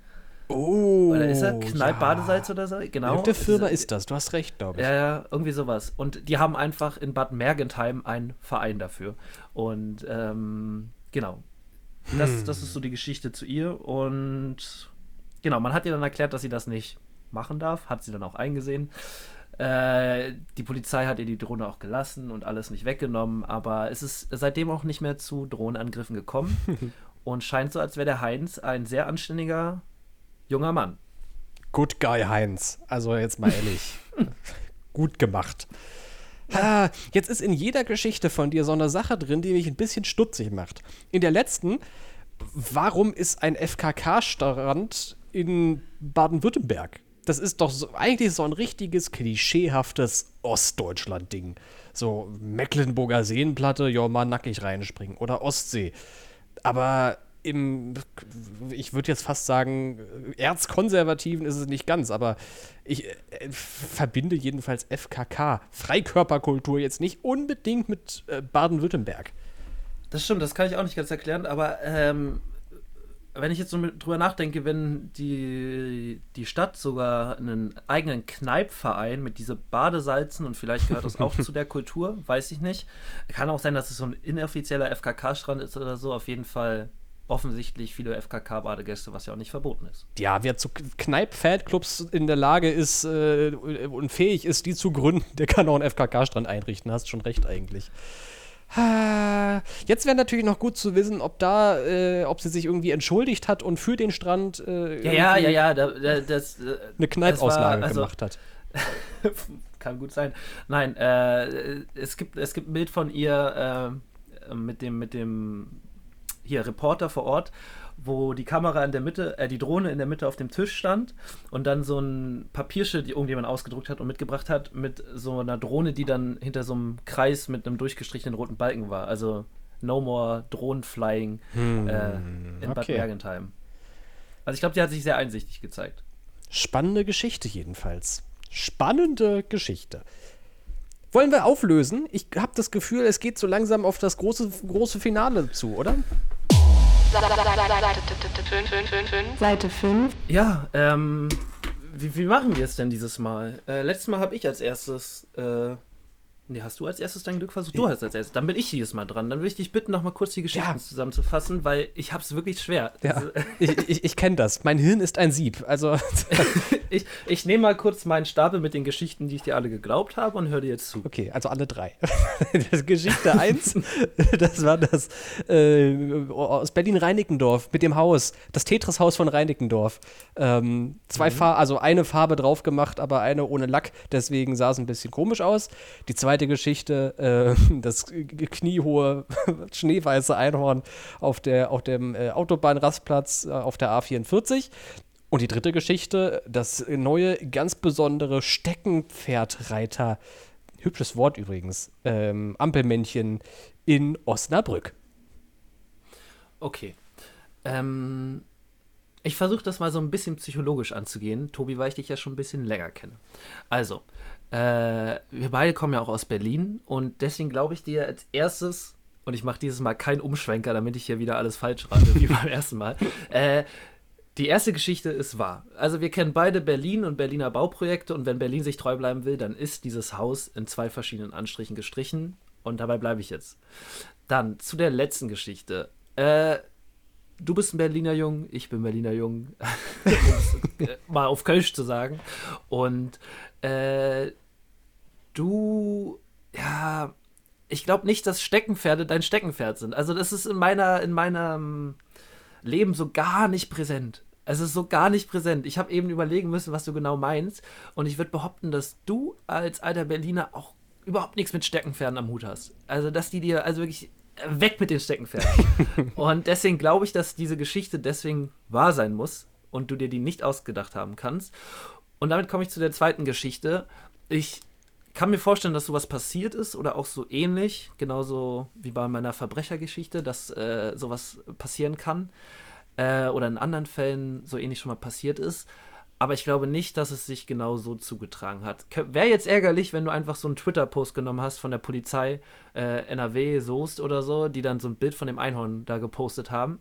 Oh. Oder ist er Kneip ja. Oder so? Genau. Der Firma ist das, du hast recht, glaube ich. Ja, ja, irgendwie sowas. Und die haben einfach in Bad Mergentheim einen Verein dafür. Und ähm, genau. Das, hm. das ist so die Geschichte zu ihr. Und genau, man hat ihr dann erklärt, dass sie das nicht machen darf, hat sie dann auch eingesehen. Äh, die Polizei hat ihr die Drohne auch gelassen und alles nicht weggenommen, aber es ist seitdem auch nicht mehr zu Drohnenangriffen gekommen und scheint so, als wäre der Heinz ein sehr anständiger junger Mann. Good Guy Heinz, also jetzt mal ehrlich, gut gemacht. Ah, jetzt ist in jeder Geschichte von dir so eine Sache drin, die mich ein bisschen stutzig macht. In der letzten, warum ist ein FKK-Strand in Baden-Württemberg. Das ist doch so, eigentlich so ein richtiges klischeehaftes Ostdeutschland-Ding. So Mecklenburger Seenplatte, ja, mal nackig reinspringen. Oder Ostsee. Aber im, ich würde jetzt fast sagen, erzkonservativen ist es nicht ganz, aber ich äh, verbinde jedenfalls FKK, Freikörperkultur, jetzt nicht unbedingt mit äh, Baden-Württemberg. Das stimmt, das kann ich auch nicht ganz erklären, aber ähm, wenn ich jetzt so drüber nachdenke, wenn die, die Stadt sogar einen eigenen Kneipverein mit diese Badesalzen und vielleicht gehört das auch zu der Kultur, weiß ich nicht. Kann auch sein, dass es so ein inoffizieller FKK-Strand ist oder so. Auf jeden Fall offensichtlich viele FKK-Badegäste, was ja auch nicht verboten ist. Ja, wer zu Kneip-Fanclubs in der Lage ist äh, und fähig ist, die zu gründen, der kann auch einen FKK-Strand einrichten. Hast schon recht eigentlich. Jetzt wäre natürlich noch gut zu wissen, ob da, äh, ob sie sich irgendwie entschuldigt hat und für den Strand äh, ja, ja, ja, ja, da, da, das, äh, eine Kneipauslage also, gemacht hat. kann gut sein. Nein, äh, es gibt es gibt ein Bild von ihr äh, mit dem mit dem hier Reporter vor Ort wo die Kamera in der Mitte, äh, die Drohne in der Mitte auf dem Tisch stand und dann so ein Papierschild, die irgendjemand ausgedruckt hat und mitgebracht hat, mit so einer Drohne, die dann hinter so einem Kreis mit einem durchgestrichenen roten Balken war. Also No More Drohnenflying hm, äh, in Bad Mergentheim. Also ich glaube, die hat sich sehr einsichtig gezeigt. Spannende Geschichte jedenfalls. Spannende Geschichte. Wollen wir auflösen? Ich habe das Gefühl, es geht so langsam auf das große, große Finale zu, oder? Seite 5. Ja, ähm, wie, wie machen wir es denn dieses Mal? Äh, letztes Mal habe ich als erstes äh, Nee, hast du als erstes dein Glück versucht? Du hast als erstes. Dann bin ich dieses Mal dran. Dann will ich dich bitten, noch mal kurz die Geschichten ja. zusammenzufassen, weil ich habe es wirklich schwer. Ja. ich ich, ich kenne das. Mein Hirn ist ein Sieb. Also ich, ich nehme mal kurz meinen Stapel mit den Geschichten, die ich dir alle geglaubt habe und höre dir jetzt zu. Okay, also alle drei. Geschichte 1, das war das äh, aus Berlin-Reinickendorf mit dem Haus, das Tetris-Haus von Reinickendorf. Ähm, zwei mhm. Farben, also eine Farbe drauf gemacht, aber eine ohne Lack, deswegen sah es ein bisschen komisch aus. Die zweite zweite Geschichte, äh, das kniehohe schneeweiße Einhorn auf, der, auf dem äh, Autobahnrastplatz äh, auf der A44. Und die dritte Geschichte, das neue, ganz besondere Steckenpferdreiter, hübsches Wort übrigens, ähm, Ampelmännchen in Osnabrück. Okay. Ähm, ich versuche das mal so ein bisschen psychologisch anzugehen, Tobi, weil ich dich ja schon ein bisschen länger kenne. Also, äh, wir beide kommen ja auch aus Berlin und deswegen glaube ich dir als erstes, und ich mache dieses Mal keinen Umschwenker, damit ich hier wieder alles falsch rate, wie beim ersten Mal. Äh, die erste Geschichte ist wahr. Also wir kennen beide Berlin und Berliner Bauprojekte und wenn Berlin sich treu bleiben will, dann ist dieses Haus in zwei verschiedenen Anstrichen gestrichen Und dabei bleibe ich jetzt. Dann zu der letzten Geschichte. Äh, du bist ein Berliner Jung, ich bin Berliner Jung, mal auf Kölsch zu sagen. Und äh, du, ja, ich glaube nicht, dass Steckenpferde dein Steckenpferd sind. Also das ist in meiner, in meinem Leben so gar nicht präsent. Es ist so gar nicht präsent. Ich habe eben überlegen müssen, was du genau meinst. Und ich würde behaupten, dass du als alter Berliner auch überhaupt nichts mit Steckenpferden am Hut hast. Also, dass die dir, also wirklich weg mit den Steckenpferden. und deswegen glaube ich, dass diese Geschichte deswegen wahr sein muss und du dir die nicht ausgedacht haben kannst. Und damit komme ich zu der zweiten Geschichte. Ich kann mir vorstellen, dass sowas passiert ist oder auch so ähnlich, genauso wie bei meiner Verbrechergeschichte, dass äh, sowas passieren kann äh, oder in anderen Fällen so ähnlich schon mal passiert ist. Aber ich glaube nicht, dass es sich genau so zugetragen hat. Wäre jetzt ärgerlich, wenn du einfach so einen Twitter-Post genommen hast von der Polizei, äh, NRW, Soest oder so, die dann so ein Bild von dem Einhorn da gepostet haben.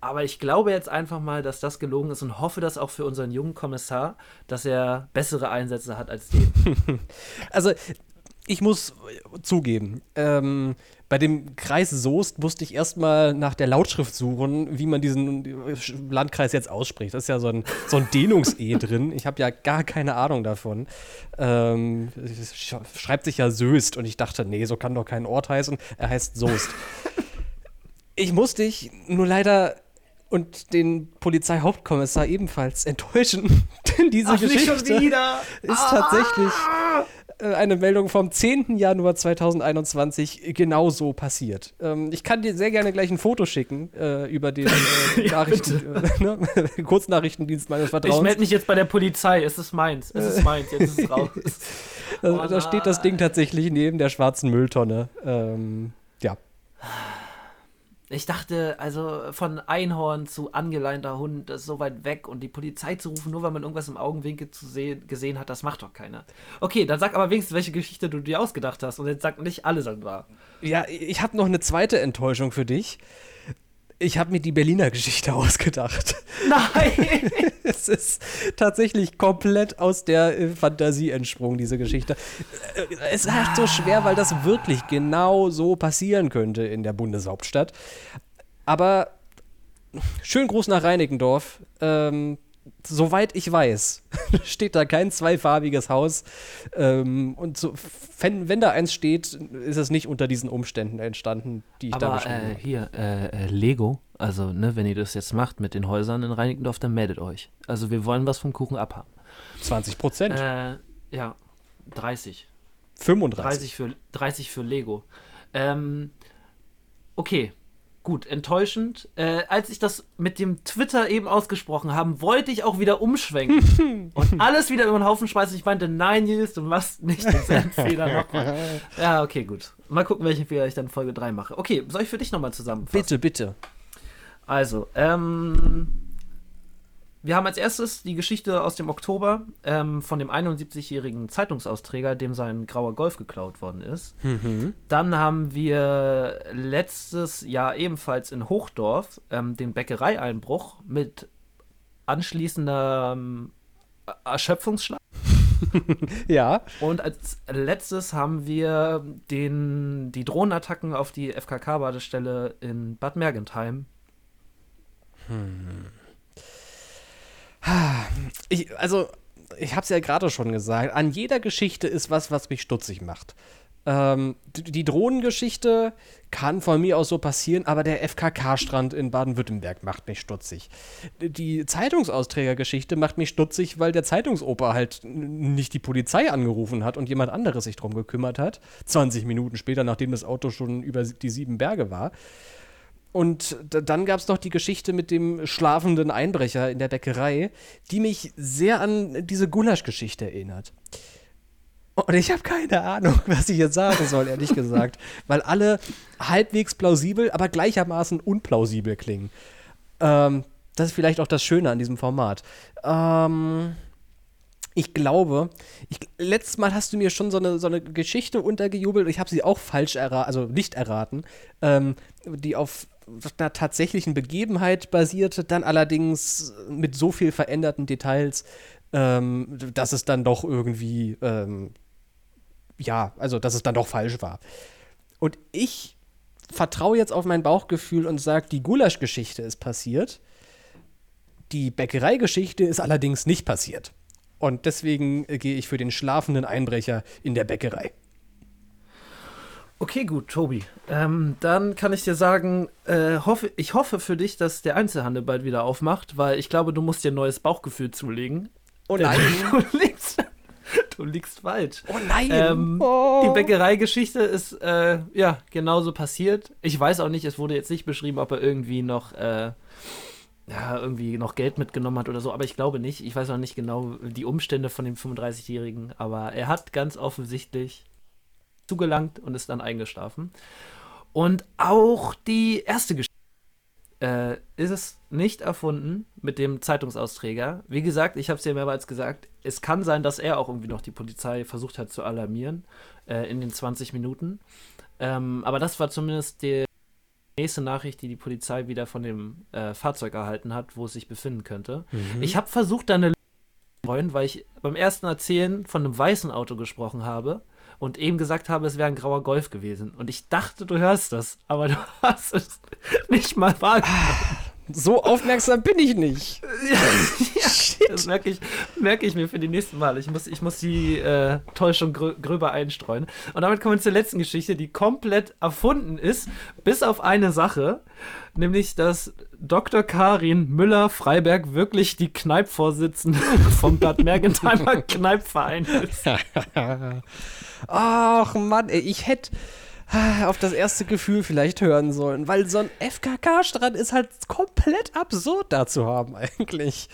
Aber ich glaube jetzt einfach mal, dass das gelogen ist und hoffe das auch für unseren jungen Kommissar, dass er bessere Einsätze hat als den. also, ich muss zugeben, ähm, bei dem Kreis Soest musste ich erstmal nach der Lautschrift suchen, wie man diesen Landkreis jetzt ausspricht. Das ist ja so ein, so ein Dehnungs-E drin. Ich habe ja gar keine Ahnung davon. Ähm, schreibt sich ja Söst und ich dachte, nee, so kann doch kein Ort heißen. Er heißt Soest. Ich musste dich nur leider und den Polizeihauptkommissar ebenfalls enttäuschen. Denn diese Ach, Geschichte ist ah! tatsächlich äh, eine Meldung vom 10. Januar 2021 genauso passiert. Ähm, ich kann dir sehr gerne gleich ein Foto schicken äh, über den äh, Nachrichten, äh, ne? Kurznachrichtendienst meines Vertrauens. Ich melde mich jetzt bei der Polizei. Es ist meins. Es ist meins. Jetzt ist es raus. oh, da steht das Ding tatsächlich neben der schwarzen Mülltonne. Ähm, ja. Ich dachte, also von Einhorn zu angeleinter Hund, das ist so weit weg und die Polizei zu rufen, nur weil man irgendwas im Augenwinkel zu gesehen hat, das macht doch keiner. Okay, dann sag aber wenigstens, welche Geschichte du dir ausgedacht hast und jetzt sag nicht, alle sind wahr. Ja, ich habe noch eine zweite Enttäuschung für dich. Ich habe mir die Berliner Geschichte ausgedacht. Nein! es ist tatsächlich komplett aus der äh, Fantasie entsprungen, diese Geschichte. Äh, es ist halt so schwer, weil das wirklich genau so passieren könnte in der Bundeshauptstadt. Aber schön groß nach Reinickendorf. Ähm, soweit ich weiß, steht da kein zweifarbiges Haus. Ähm, und so, wenn, wenn, da eins steht, ist es nicht unter diesen Umständen entstanden, die ich Aber, da beschrieben äh, habe. Hier, äh, äh, Lego, also ne, wenn ihr das jetzt macht mit den Häusern in Reinickendorf, dann meldet euch. Also wir wollen was vom Kuchen abhaben. 20 Prozent? Äh, ja, 30. 35. 30 für, 30 für Lego. Ähm, okay, gut, enttäuschend. Äh, als ich das mit dem Twitter eben ausgesprochen habe, wollte ich auch wieder umschwenken und alles wieder über den Haufen schmeißen. Ich meinte, nein, Nils, du machst nicht denselben Fehler nochmal. Ja, okay, gut. Mal gucken, welchen Fehler ich dann Folge 3 mache. Okay, soll ich für dich nochmal zusammenfassen? Bitte, bitte. Also, ähm, wir haben als erstes die Geschichte aus dem Oktober ähm, von dem 71-jährigen Zeitungsausträger, dem sein grauer Golf geklaut worden ist. Mhm. Dann haben wir letztes Jahr ebenfalls in Hochdorf ähm, den Bäckereieinbruch mit anschließender ähm, Erschöpfungsschlag. ja. Und als letztes haben wir den, die Drohnenattacken auf die FKK-Badestelle in Bad Mergentheim. Hm. Ich, also, ich habe es ja gerade schon gesagt, an jeder Geschichte ist was, was mich stutzig macht. Ähm, die Drohnengeschichte kann von mir aus so passieren, aber der FKK-Strand in Baden-Württemberg macht mich stutzig. Die Zeitungsausträgergeschichte macht mich stutzig, weil der Zeitungsoper halt nicht die Polizei angerufen hat und jemand anderes sich drum gekümmert hat. 20 Minuten später, nachdem das Auto schon über die sieben Berge war. Und dann gab es noch die Geschichte mit dem schlafenden Einbrecher in der Bäckerei, die mich sehr an diese Gulasch-Geschichte erinnert. Und ich habe keine Ahnung, was ich jetzt sagen soll, ehrlich gesagt. Weil alle halbwegs plausibel, aber gleichermaßen unplausibel klingen. Ähm, das ist vielleicht auch das Schöne an diesem Format. Ähm, ich glaube, ich, letztes Mal hast du mir schon so eine, so eine Geschichte untergejubelt. Ich habe sie auch falsch erraten, also nicht erraten, ähm, die auf einer tatsächlichen Begebenheit basierte, dann allerdings mit so viel veränderten Details, ähm, dass es dann doch irgendwie, ähm, ja, also dass es dann doch falsch war. Und ich vertraue jetzt auf mein Bauchgefühl und sage, die Gulasch-Geschichte ist passiert. Die Bäckereigeschichte ist allerdings nicht passiert. Und deswegen äh, gehe ich für den schlafenden Einbrecher in der Bäckerei. Okay, gut, Tobi. Ähm, dann kann ich dir sagen, äh, hoffe, ich hoffe für dich, dass der Einzelhandel bald wieder aufmacht, weil ich glaube, du musst dir ein neues Bauchgefühl zulegen. Oh nein. Du liegst, du liegst falsch. Oh nein. Ähm, oh. Die Bäckereigeschichte ist äh, ja genauso passiert. Ich weiß auch nicht, es wurde jetzt nicht beschrieben, ob er irgendwie noch äh, ja, irgendwie noch Geld mitgenommen hat oder so, aber ich glaube nicht. Ich weiß auch nicht genau die Umstände von dem 35-Jährigen, aber er hat ganz offensichtlich zugelangt und ist dann eingeschlafen. Und auch die erste Geschichte äh, ist es nicht erfunden mit dem Zeitungsausträger. Wie gesagt, ich habe es ja mehrmals gesagt, es kann sein, dass er auch irgendwie noch die Polizei versucht hat zu alarmieren äh, in den 20 Minuten. Ähm, aber das war zumindest die nächste Nachricht, die die Polizei wieder von dem äh, Fahrzeug erhalten hat, wo es sich befinden könnte. Mhm. Ich habe versucht, da eine freuen, weil ich beim ersten Erzählen von einem weißen Auto gesprochen habe und eben gesagt habe, es wäre ein grauer Golf gewesen. Und ich dachte, du hörst das, aber du hast es nicht mal wahrgenommen. So aufmerksam bin ich nicht. ja, das merke ich, merke ich mir für die nächsten Mal. Ich muss, ich muss die äh, Täuschung grö gröber einstreuen. Und damit kommen wir zur letzten Geschichte, die komplett erfunden ist, bis auf eine Sache, nämlich, dass Dr. Karin Müller-Freiberg wirklich die Kneipvorsitzende vom Bad Mergentheimer Kneipverein ist. Ach Mann, ey, ich hätte auf das erste Gefühl vielleicht hören sollen, weil so ein FKK-Strand ist halt komplett absurd da zu haben eigentlich.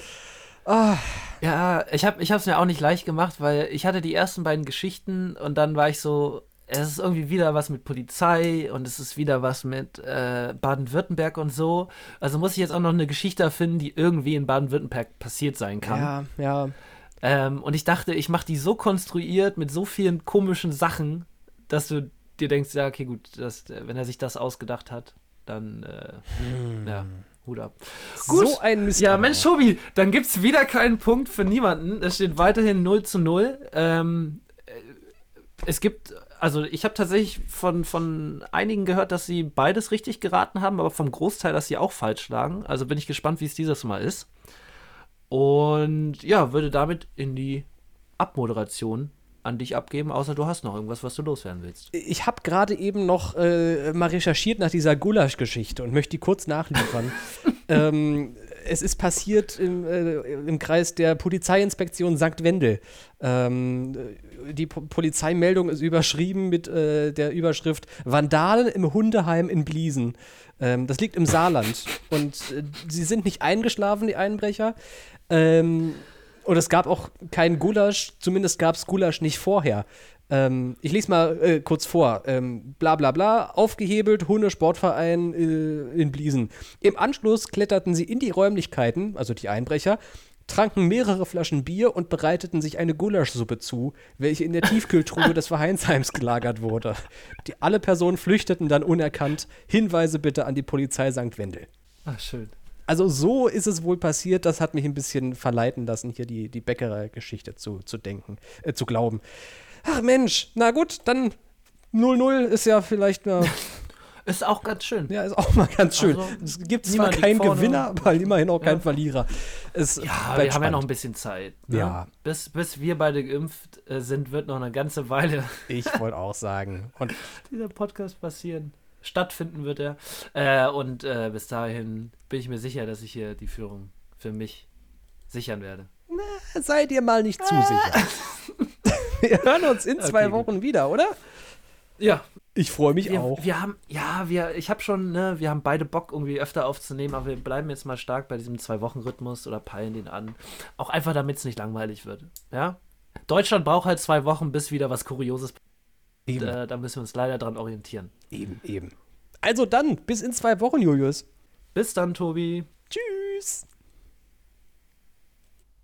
Oh. Ja, ich habe es mir auch nicht leicht gemacht, weil ich hatte die ersten beiden Geschichten und dann war ich so, es ist irgendwie wieder was mit Polizei und es ist wieder was mit äh, Baden-Württemberg und so. Also muss ich jetzt auch noch eine Geschichte erfinden, die irgendwie in Baden-Württemberg passiert sein kann. Ja, ja. Ähm, und ich dachte, ich mache die so konstruiert mit so vielen komischen Sachen, dass du dir denkst, ja, okay, gut, das, wenn er sich das ausgedacht hat, dann, äh, hm. ja, Hut ab. Gut. So ein Mist. Ja, Mensch, Tobi, dann gibt es wieder keinen Punkt für niemanden. Es steht weiterhin 0 zu 0. Ähm, äh, es gibt, also ich habe tatsächlich von, von einigen gehört, dass sie beides richtig geraten haben, aber vom Großteil, dass sie auch falsch lagen. Also bin ich gespannt, wie es dieses Mal ist. Und ja, würde damit in die Abmoderation an dich abgeben, außer du hast noch irgendwas, was du loswerden willst. Ich habe gerade eben noch äh, mal recherchiert nach dieser Gulasch-Geschichte und möchte die kurz nachliefern. ähm, es ist passiert im, äh, im, Kreis der Polizeiinspektion St. Wendel. Ähm, die po Polizeimeldung ist überschrieben mit äh, der Überschrift Vandalen im Hundeheim in Bliesen. Ähm, das liegt im Saarland. Und äh, sie sind nicht eingeschlafen, die Einbrecher. Ähm, und es gab auch keinen Gulasch, zumindest gab es Gulasch nicht vorher. Ähm, ich lese mal äh, kurz vor. Ähm, bla bla bla, aufgehebelt, Hundesportverein äh, in Bliesen. Im Anschluss kletterten sie in die Räumlichkeiten, also die Einbrecher, tranken mehrere Flaschen Bier und bereiteten sich eine Gulaschsuppe zu, welche in der Tiefkühltruhe des Vereinsheims gelagert wurde. Die, alle Personen flüchteten dann unerkannt. Hinweise bitte an die Polizei St. Wendel. Ach, schön also so ist es wohl passiert. Das hat mich ein bisschen verleiten lassen, hier die, die Bäckerei-Geschichte zu, zu denken, äh, zu glauben. Ach Mensch, na gut, dann 0-0 ist ja vielleicht mal. Ist auch ganz schön. Ja, ist auch mal ganz schön. Also, es gibt zwar keinen Gewinner, aber immerhin auch keinen Verlierer. Es ja, wir spannend. haben ja noch ein bisschen Zeit. Ne? Ja. Bis, bis wir beide geimpft äh, sind, wird noch eine ganze Weile. Ich wollte auch sagen. Und dieser Podcast passieren stattfinden wird er. Äh, und äh, bis dahin bin ich mir sicher, dass ich hier die Führung für mich sichern werde. Na, seid ihr mal nicht zu sicher. wir hören uns in zwei okay, Wochen gut. wieder, oder? Ja. Ich freue mich wir, auch. Wir haben, ja, wir, ich habe schon, ne, wir haben beide Bock, irgendwie öfter aufzunehmen, aber wir bleiben jetzt mal stark bei diesem Zwei-Wochen-Rhythmus oder peilen den an. Auch einfach, damit es nicht langweilig wird. Ja? Deutschland braucht halt zwei Wochen, bis wieder was Kurioses passiert. Äh, da müssen wir uns leider dran orientieren. Eben, eben. Also dann, bis in zwei Wochen, Julius. Bis dann, Tobi. Tschüss.